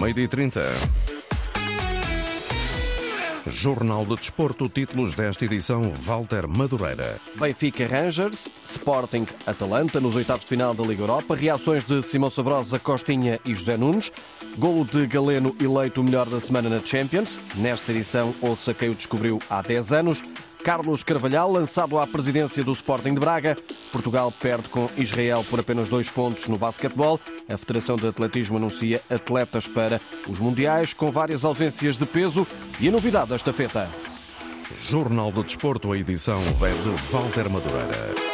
Meio-dia 30. Jornal de Desporto, títulos desta edição, Walter Madureira. Benfica Rangers, Sporting Atalanta nos oitavos de final da Liga Europa, reações de Simão Sabrosa, Costinha e José Nunes, golo de Galeno eleito o melhor da semana na Champions, nesta edição ouça quem o descobriu há 10 anos, Carlos Carvalhal, lançado à presidência do Sporting de Braga. Portugal perde com Israel por apenas dois pontos no basquetebol. A Federação de Atletismo anuncia atletas para os Mundiais, com várias ausências de peso. E a novidade desta feta. Jornal do Desporto, a edição é de Walter Madureira.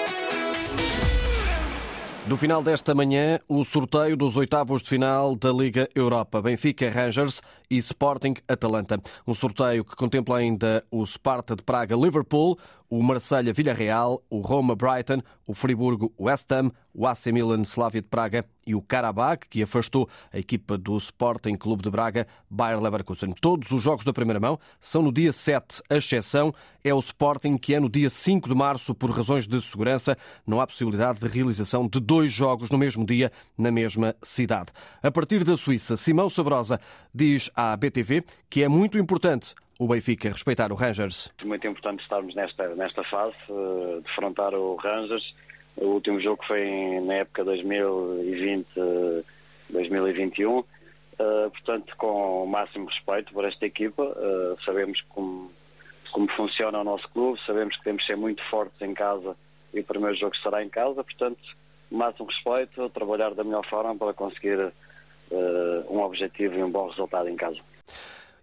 No final desta manhã, o sorteio dos oitavos de final da Liga Europa. Benfica Rangers e Sporting Atalanta. Um sorteio que contempla ainda o Sparta de Praga Liverpool, o Marselha Villarreal, o Roma Brighton, o Friburgo West Ham, o AC Milan Slavia de Praga e o Karabakh, que afastou a equipa do Sporting Clube de Braga, Bayer Leverkusen. Todos os jogos da primeira mão são no dia 7. A exceção é o Sporting, que é no dia 5 de março, por razões de segurança. Não há possibilidade de realização de dois jogos no mesmo dia, na mesma cidade. A partir da Suíça, Simão Sabrosa diz à BTV que é muito importante o Benfica respeitar o Rangers. Muito importante estarmos nesta, nesta fase, uh, defrontar o Rangers. O último jogo foi na época 2020-2021. Uh, uh, portanto, com o máximo respeito por esta equipa, sabemos como, como funciona o nosso clube, sabemos que temos que ser muito fortes em casa e o primeiro jogo será em casa, portanto, máximo respeito, trabalhar da melhor forma para conseguir uh, um objetivo e um bom resultado em casa.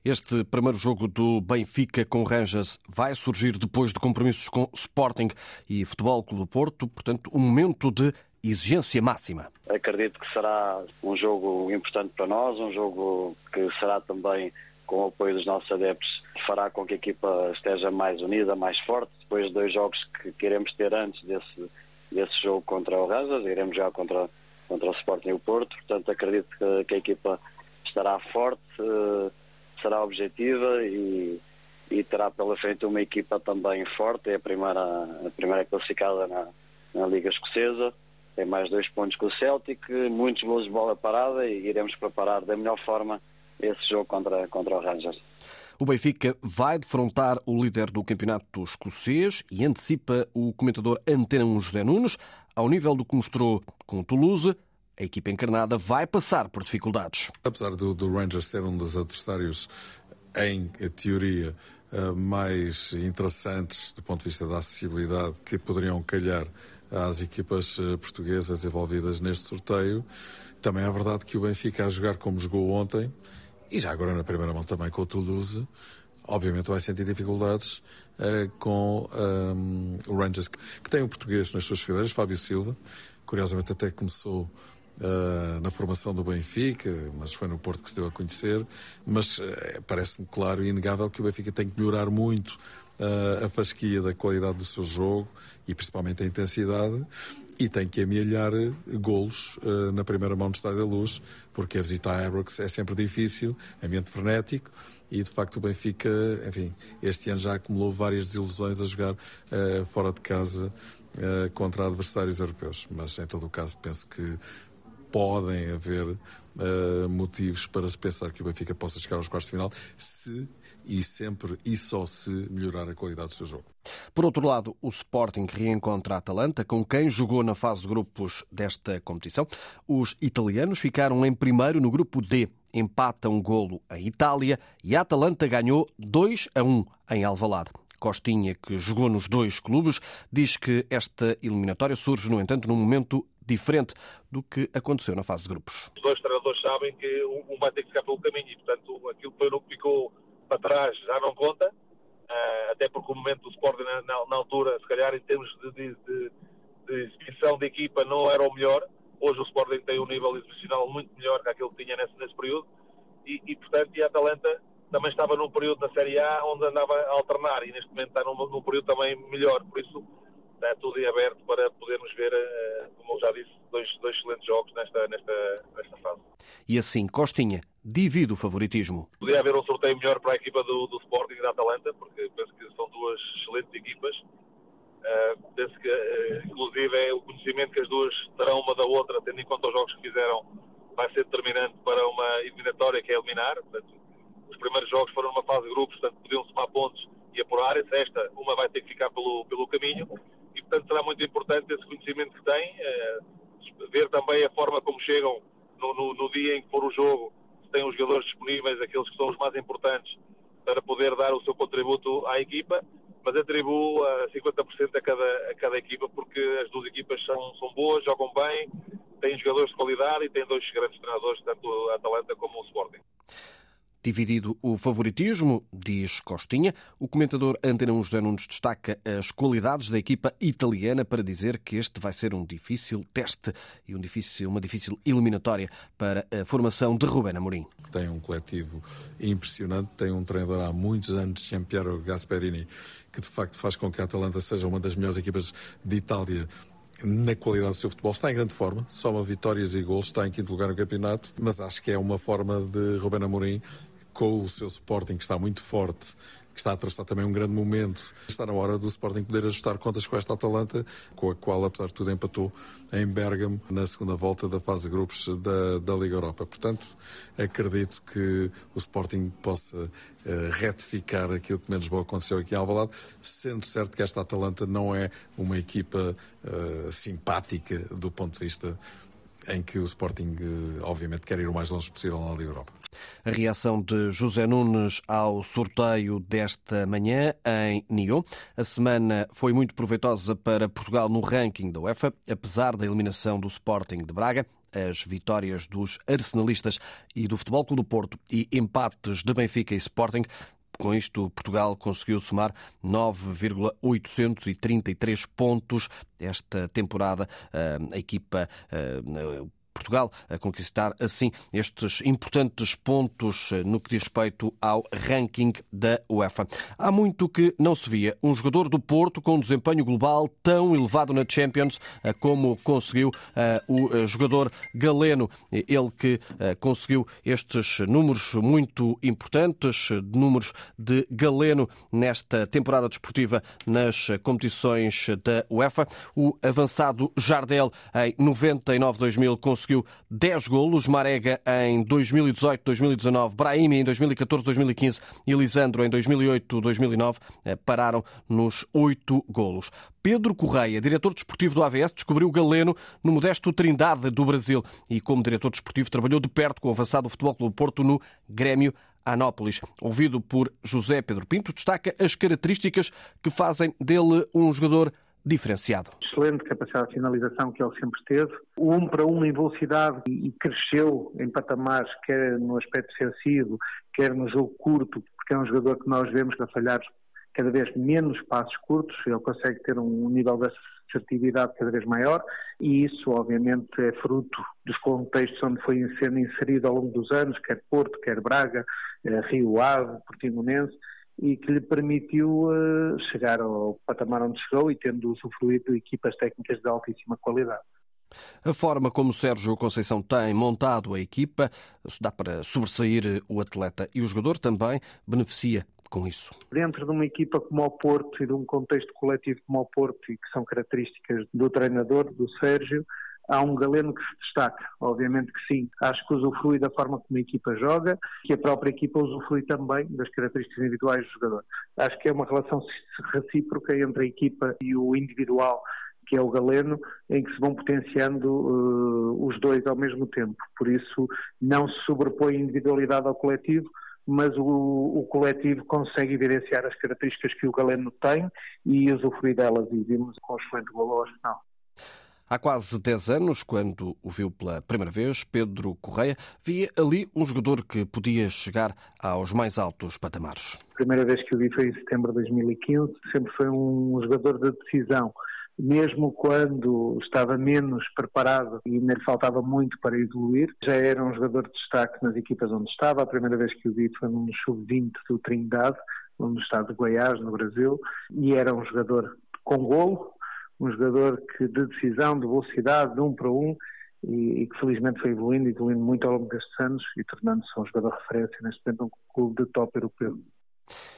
Este primeiro jogo do Benfica com Rangers vai surgir depois de compromissos com Sporting e Futebol Clube do Porto, portanto, um momento de exigência máxima. Acredito que será um jogo importante para nós, um jogo que será também com o apoio dos nossos adeptos, fará com que a equipa esteja mais unida, mais forte, depois de dois jogos que queremos ter antes desse, desse jogo contra o Rangers, iremos já contra, contra o Sporting e o Porto, portanto acredito que, que a equipa estará forte, uh, será objetiva e, e, terá pela frente uma equipa também forte, é a primeira, a primeira classificada na, na Liga Escocesa, tem mais dois pontos com o Celtic, muitos gols de bola parada e iremos preparar da melhor forma esse jogo contra, contra o Rangers. O Benfica vai defrontar o líder do campeonato escocês e antecipa o comentador Antena 1 José Nunes. Ao nível do que mostrou com o Toulouse, a equipa encarnada vai passar por dificuldades. Apesar do, do Rangers ser um dos adversários, em teoria, eh, mais interessantes do ponto de vista da acessibilidade que poderiam calhar às equipas eh, portuguesas envolvidas neste sorteio, também é verdade que o Benfica a jogar como jogou ontem, e já agora na primeira mão também com o Toulouse, obviamente vai sentir dificuldades uh, com um, o Rangers, que tem um português nas suas fileiras, Fábio Silva, curiosamente até começou Uh, na formação do Benfica, mas foi no Porto que se deu a conhecer. Mas uh, parece-me claro e inegável que o Benfica tem que melhorar muito uh, a fasquia da qualidade do seu jogo e principalmente a intensidade. E tem que amealhar golos na primeira mão do Estádio da Luz, porque a visita a Ajax é sempre difícil, ambiente frenético, e de facto o Benfica, enfim, este ano já acumulou várias desilusões a jogar fora de casa contra adversários europeus. Mas em todo o caso penso que podem haver uh, motivos para se pensar que o Benfica possa chegar aos quartos de final se e sempre e só se melhorar a qualidade do seu jogo. Por outro lado, o Sporting reencontra a Atalanta, com quem jogou na fase de grupos desta competição. Os italianos ficaram em primeiro no grupo D, empata um golo a Itália e a Atalanta ganhou 2 a 1 em Alvalade. Costinha, que jogou nos dois clubes, diz que esta eliminatória surge, no entanto, num momento diferente do que aconteceu na fase de grupos. Os dois treinadores sabem que um vai ter que ficar pelo caminho e, portanto, aquilo que ficou para trás já não conta, eh, até porque o momento do Sporting na, altura, se calhar em termos de, de, de, de, exibição de equipa, não era o melhor. Hoje o Sporting tem um nível exibicional muito melhor que aquele que tinha nesse, nesse período e, e, portanto, e a Atalanta também estava num período na Série A onde andava a alternar e neste momento está num, num período também melhor. Por isso, está tudo em aberto para podermos ver, eh, como eu já disse, dois, dois excelentes jogos nesta, nesta, nesta fase. E assim, Costinha divide o favoritismo. Podia haver um sorteio melhor para a equipa do, do Sporting e da Atalanta, porque penso que são duas excelentes equipas. Uh, penso que, uh, inclusive, é o conhecimento que as duas terão uma da outra, tendo em conta os jogos que fizeram vai ser determinante para uma eliminatória que é eliminar. Portanto, os primeiros jogos foram numa fase de grupos, portanto podiam somar pontos e apurarem-se. Esta, uma vai ter que ficar pelo, pelo caminho e, portanto, será muito importante esse conhecimento que têm, eh, ver também a forma como chegam no, no, no, dia em que for o jogo, se têm os jogadores disponíveis, aqueles que são os mais importantes, para poder dar o seu contributo à equipa, mas atribuo a 50% a cada, a cada equipa, porque as duas equipas são, são boas, jogam bem, têm jogadores de qualidade e têm dois grandes treinadores, tanto a Atalanta como o Sporting. Dividido o favoritismo, diz Costinha, o comentador Antena 1 José Nunes destaca as qualidades da equipa italiana para dizer que este vai ser um difícil teste e um difícil, uma difícil eliminatória para a formação de Rubén Amorim. Tem um coletivo impressionante, tem um treinador há muitos anos, Giampiero Gasperini, que de facto faz com que a Atalanta seja uma das melhores equipas de Itália na qualidade do seu futebol. Está em grande forma, soma vitórias e gols, está em quinto lugar no campeonato, mas acho que é uma forma de Rubén Amorim com o seu Sporting, que está muito forte, que está a traçar também um grande momento. Está na hora do Sporting poder ajustar contas com esta Atalanta, com a qual, apesar de tudo, empatou em Bergamo na segunda volta da fase de grupos da, da Liga Europa. Portanto, acredito que o Sporting possa uh, retificar aquilo que menos bom aconteceu aqui em Alvalade, sendo certo que esta Atalanta não é uma equipa uh, simpática do ponto de vista em que o Sporting, uh, obviamente, quer ir o mais longe possível na Liga Europa. A reação de José Nunes ao sorteio desta manhã em Nyon. A semana foi muito proveitosa para Portugal no ranking da UEFA, apesar da eliminação do Sporting de Braga as vitórias dos arsenalistas e do Futebol Clube do Porto e empates de Benfica e Sporting com isto, Portugal conseguiu somar 9,833 pontos esta temporada. A equipa Portugal a conquistar assim estes importantes pontos eh, no que diz respeito ao ranking da UEFA. Há muito que não se via um jogador do Porto com um desempenho global tão elevado na Champions eh, como conseguiu eh, o jogador galeno, ele que conseguiu estes números muito importantes, números de galeno nesta temporada desportiva nas competições da UEFA. O avançado Jardel em 99-2000 conseguiu conseguiu 10 golos. Marega em 2018-2019, Brahimi em 2014-2015 e Lisandro em 2008-2009 eh, pararam nos 8 golos. Pedro Correia, diretor desportivo do AVS, descobriu Galeno no modesto Trindade do Brasil e, como diretor desportivo, trabalhou de perto com o avançado Futebol Clube Porto no Grêmio Anópolis. Ouvido por José Pedro Pinto, destaca as características que fazem dele um jogador diferenciado. Excelente capacidade de finalização que ele sempre teve. O um para um em velocidade e cresceu em patamares, quer no aspecto defensivo, quer no jogo curto, porque é um jogador que nós vemos a falhar cada vez menos passos curtos, ele consegue ter um nível de assertividade cada vez maior e isso obviamente é fruto dos contextos onde foi sendo inserido ao longo dos anos, quer Porto, quer Braga, eh, Rio Ave, Portimonense, e que lhe permitiu uh, chegar ao patamar onde chegou e tendo usufruído equipas técnicas de altíssima qualidade. A forma como Sérgio Conceição tem montado a equipa dá para sobressair o atleta e o jogador também beneficia com isso. Dentro de uma equipa como o Porto e de um contexto coletivo como o Porto e que são características do treinador, do Sérgio, há um Galeno que se destaca. Obviamente que sim. Acho que usufrui da forma como a equipa joga, que a própria equipa usufrui também das características individuais do jogador. Acho que é uma relação recíproca entre a equipa e o individual que é o Galeno, em que se vão potenciando uh, os dois ao mesmo tempo. Por isso, não se sobrepõe a individualidade ao coletivo, mas o, o, coletivo consegue evidenciar as características que o Galeno tem e usufruir delas. E vimos com um excelente gol ao final. Há quase 10 anos, quando o viu pela primeira vez, Pedro Correia via ali um jogador que podia chegar aos mais altos patamares. A primeira vez que o vi foi em setembro de 2015, sempre foi um jogador de decisão. Mesmo quando estava menos preparado e ainda lhe faltava muito para evoluir, já era um jogador de destaque nas equipas onde estava. A primeira vez que o vi foi no sub-20 do Trindade, no estado de Goiás, no Brasil, e era um jogador com golo, um jogador que de decisão, de velocidade, de um para um, e, e, que felizmente foi evoluindo, evoluindo muito ao longo destes anos e tornando-se um jogador de referência neste momento um clube de top europeu.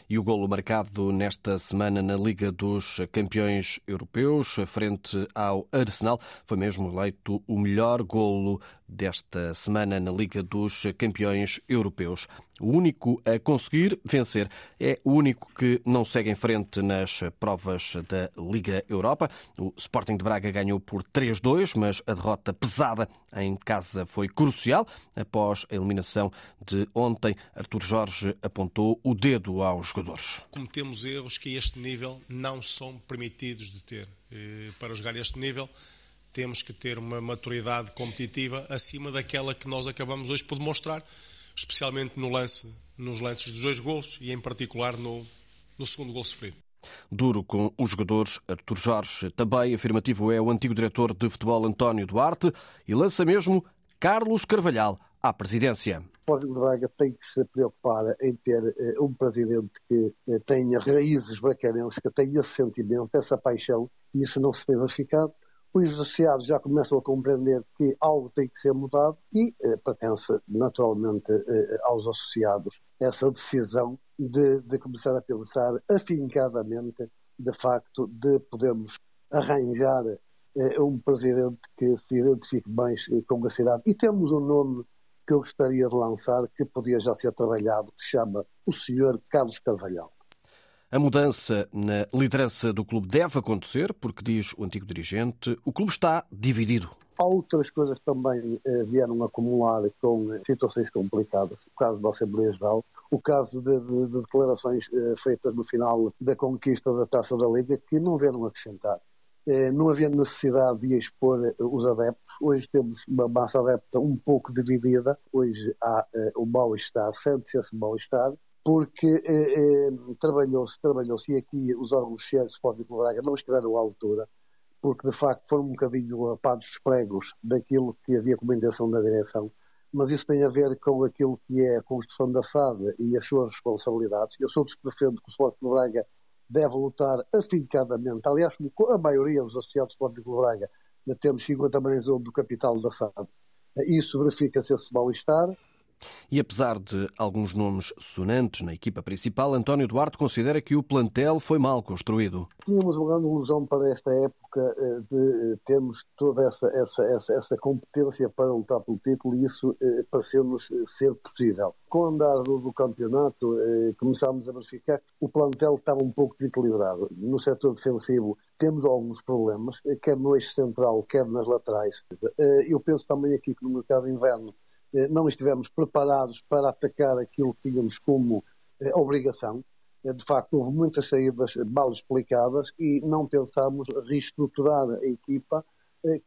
E o golo marcado nesta semana na Liga dos Campeões Europeus, frente ao Arsenal, foi mesmo eleito o melhor golo desta semana na Liga dos Campeões Europeus. O único a conseguir vencer é o único que não segue em frente nas provas da Liga Europa. O Sporting de Braga ganhou por 3-2, mas a derrota pesada em casa foi crucial. Após a eliminação de ontem, Artur Jorge apontou o dedo aos jogadores. Cometemos erros que a este nível não são permitidos de ter. Para jogar este nível, temos que ter uma maturidade competitiva acima daquela que nós acabamos hoje por demonstrar, especialmente no lance, nos lances dos dois gols e em particular no, no segundo gol sofrido. Duro com os jogadores, Artur Jorge. Também afirmativo é o antigo diretor de futebol António Duarte e lança mesmo Carlos Carvalhal à presidência. O Sporting de Braga tem que se preocupar em ter uh, um presidente que uh, tenha raízes bracarenses, que tenha esse sentimento, essa paixão, e isso não se tem verificado os associados já começam a compreender que algo tem que ser mudado e eh, pertence naturalmente eh, aos associados essa decisão de, de, começar a pensar afincadamente de facto de podermos arranjar eh, um presidente que se identifique mais eh, com a cidade. E temos um nome que eu gostaria de lançar, que podia já ser trabalhado, que se chama o Sr. Carlos Carvalhal. A mudança na liderança do clube deve acontecer, porque, diz o antigo dirigente, o clube está dividido. Outras coisas também eh, vieram acumular com eh, situações complicadas. O caso da Assembleia Geral, o caso de, de, de declarações eh, feitas no final da conquista da Taça da Liga, que não vieram acrescentar. Não havia necessidade de expor os adeptos. Hoje temos uma massa adepta um pouco dividida. Hoje há o mal-estar, sente-se esse mal-estar porque eh, eh, trabalhou-se, trabalhou-se, e aqui os órgãos cheios de Sporting de Braga não estiveram à altura, porque de facto foram um bocadinho apados dos pregos daquilo que havia intenção da direção, mas isso tem a ver com aquilo que é a construção da SAD e as suas responsabilidades. Eu sou dos que defendo que o Sporting Braga deve lutar afincadamente, aliás, como a maioria dos associados do Sporting de Braga, temos 50 milhões do capital da SAD. Isso verifica-se esse mal-estar, e apesar de alguns nomes sonantes na equipa principal, António Duarte considera que o plantel foi mal construído. Tínhamos uma grande ilusão para esta época eh, de eh, termos toda essa, essa, essa, essa competência para lutar pelo título e isso eh, pareceu-nos ser possível. Com o andar do, do campeonato, começámos a verificar que o plantel estava um pouco desequilibrado. No setor defensivo temos alguns problemas, quer no eixo central, quer nas laterais. Eu penso também aqui que no mercado de inverno não estivemos preparados para atacar aquilo que tínhamos como eh, obrigação. Eh, de facto, houve muitas saídas mal explicadas e não pensámos reestruturar a equipa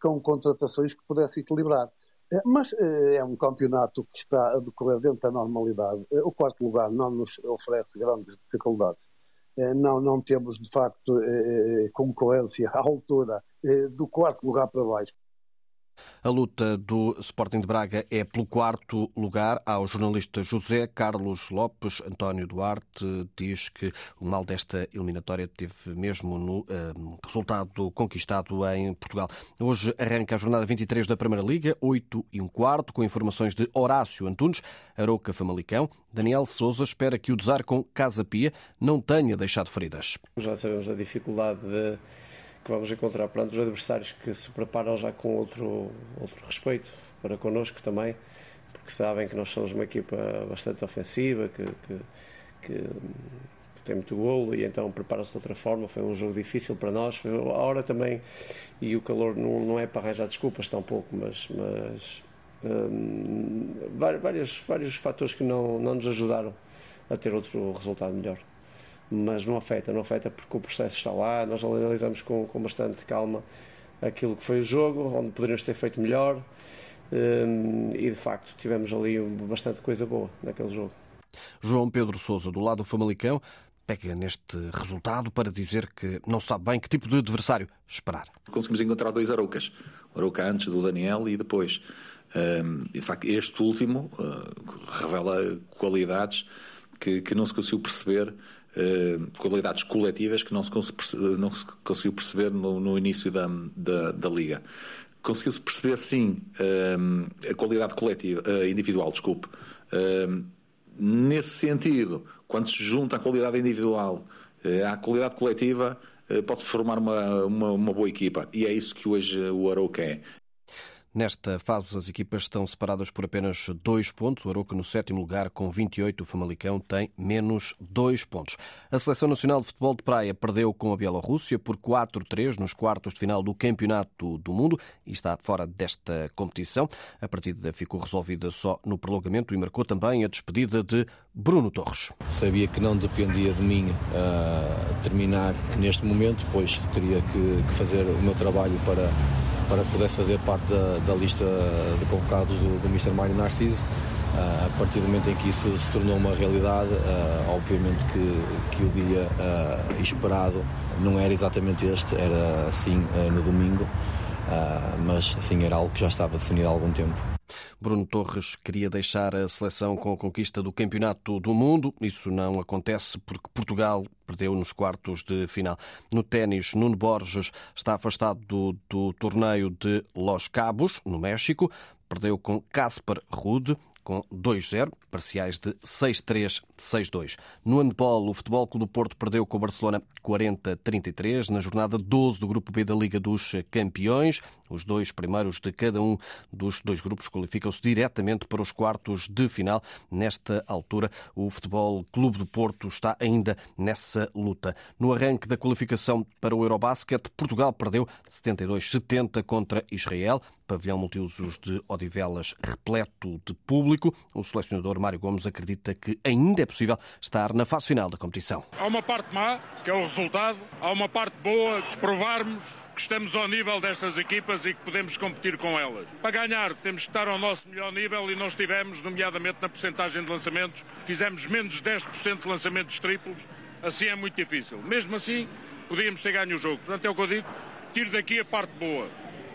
com contratações que pudessem equilibrar. Mas é um campeonato que está a decorrer dentro da normalidade. O quarto lugar não nos oferece grandes dificuldades. Não, não temos, de facto, concorrência à altura do quarto lugar para baixo. A luta do Sporting de Braga é pelo quarto lugar. Ao jornalista José Carlos Lopes, António Duarte diz que o mal desta eliminatória teve mesmo no uh, resultado conquistado em Portugal. Hoje arranca a jornada 23 da Primeira Liga, 8 e um quarto, com informações de Horácio Antunes, Arouca Famalicão. Daniel Souza espera que o Desar com Casa Pia não tenha deixado feridas. Já sabemos a dificuldade de que vamos encontrar perante os adversários que se preparam já com outro, outro respeito para connosco também, porque sabem que nós somos uma equipa bastante ofensiva, que, que, que tem muito golo e então prepara-se de outra forma. Foi um jogo difícil para nós. Foi a hora também, e o calor não, não é para arranjar desculpas tampouco, mas, mas hum, vários, vários fatores que não, não nos ajudaram a ter outro resultado melhor mas não afeta, não afeta porque o processo está lá, nós analisamos com, com bastante calma aquilo que foi o jogo, onde poderíamos ter feito melhor um, e de facto tivemos ali bastante coisa boa naquele jogo. João Pedro Souza, do lado do Famalicão, pega neste resultado para dizer que não sabe bem que tipo de adversário esperar. Conseguimos encontrar dois Aroucas, o Arouca antes do Daniel e depois. Um, de facto, este último uh, revela qualidades que, que não se conseguiu perceber eh, qualidades coletivas que não se, não se conseguiu perceber no, no início da, da, da Liga. Conseguiu-se perceber, sim, eh, a qualidade coletiva, individual, desculpe, nesse sentido, quando se junta a qualidade individual à qualidade coletiva, pode-se formar uma, uma, uma, boa equipa. E é isso que hoje o Arouca é. Nesta fase, as equipas estão separadas por apenas dois pontos. O Aroca no sétimo lugar com 28. O Famalicão tem menos dois pontos. A Seleção Nacional de Futebol de Praia perdeu com a Bielorrússia por 4-3 nos quartos de final do Campeonato do Mundo e está fora desta competição. A partida ficou resolvida só no prolongamento e marcou também a despedida de Bruno Torres. Sabia que não dependia de mim uh, terminar neste momento, pois teria que, que fazer o meu trabalho para para que pudesse fazer parte da, da lista de convocados do, do Mr. Mário Narciso. Uh, a partir do momento em que isso se tornou uma realidade, uh, obviamente que, que o dia uh, esperado não era exatamente este, era assim no domingo, mas assim era algo que já estava definido há algum tempo. Bruno Torres queria deixar a seleção com a conquista do Campeonato do Mundo. Isso não acontece porque Portugal perdeu nos quartos de final. No ténis, Nuno Borges está afastado do, do torneio de Los Cabos, no México. Perdeu com Casper Rude com 2-0, parciais de 6-3, 6-2. No handball, o Futebol Clube do Porto perdeu com o Barcelona 40-33 na jornada 12 do Grupo B da Liga dos Campeões. Os dois primeiros de cada um dos dois grupos qualificam-se diretamente para os quartos de final. Nesta altura, o Futebol Clube do Porto está ainda nessa luta. No arranque da qualificação para o Eurobasket, Portugal perdeu 72-70 contra Israel pavilhão multiusos de Odivelas repleto de público. O selecionador Mário Gomes acredita que ainda é possível estar na fase final da competição. Há uma parte má, que é o resultado, há uma parte boa, provarmos que estamos ao nível destas equipas e que podemos competir com elas. Para ganhar, temos que estar ao nosso melhor nível e não estivemos, nomeadamente na porcentagem de lançamentos. Fizemos menos de 10% de lançamentos triplos. Assim é muito difícil. Mesmo assim, podíamos ter ganho o jogo. Portanto, é o que eu digo. Tiro daqui a parte boa.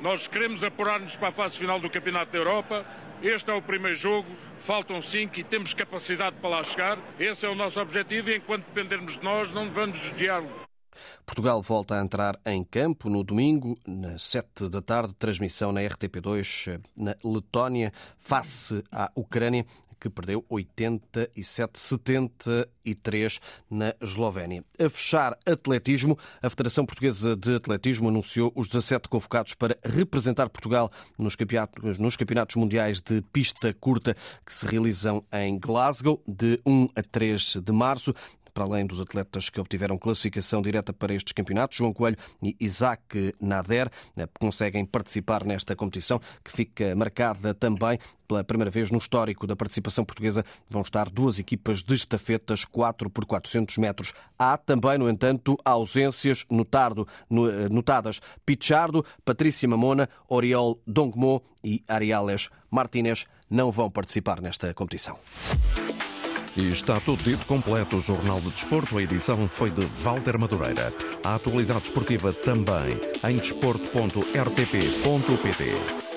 Nós queremos apurar-nos para a fase final do Campeonato da Europa. Este é o primeiro jogo, faltam cinco e temos capacidade para lá chegar. Esse é o nosso objetivo e enquanto dependermos de nós, não vamos desviar-lo. Portugal volta a entrar em campo no domingo, nas 7 da tarde, transmissão na RTP2 na Letónia, face à Ucrânia que perdeu 87-73 na Eslovénia. A fechar atletismo, a Federação Portuguesa de Atletismo anunciou os 17 convocados para representar Portugal nos campeonatos, nos campeonatos mundiais de pista curta que se realizam em Glasgow de 1 a 3 de março para além dos atletas que obtiveram classificação direta para estes campeonatos, João Coelho e Isaac Nader eh, conseguem participar nesta competição, que fica marcada também pela primeira vez no histórico da participação portuguesa. Vão estar duas equipas de estafetas 4 por 400 metros. Há também, no entanto, ausências notado, eh, notadas. Pichardo, Patrícia Mamona, Oriol Dongmo e Ariales Martínez não vão participar nesta competição. E está tudo dito completo. O Jornal de Desporto, a edição foi de Walter Madureira. A atualidade esportiva também em desporto.rtp.pt.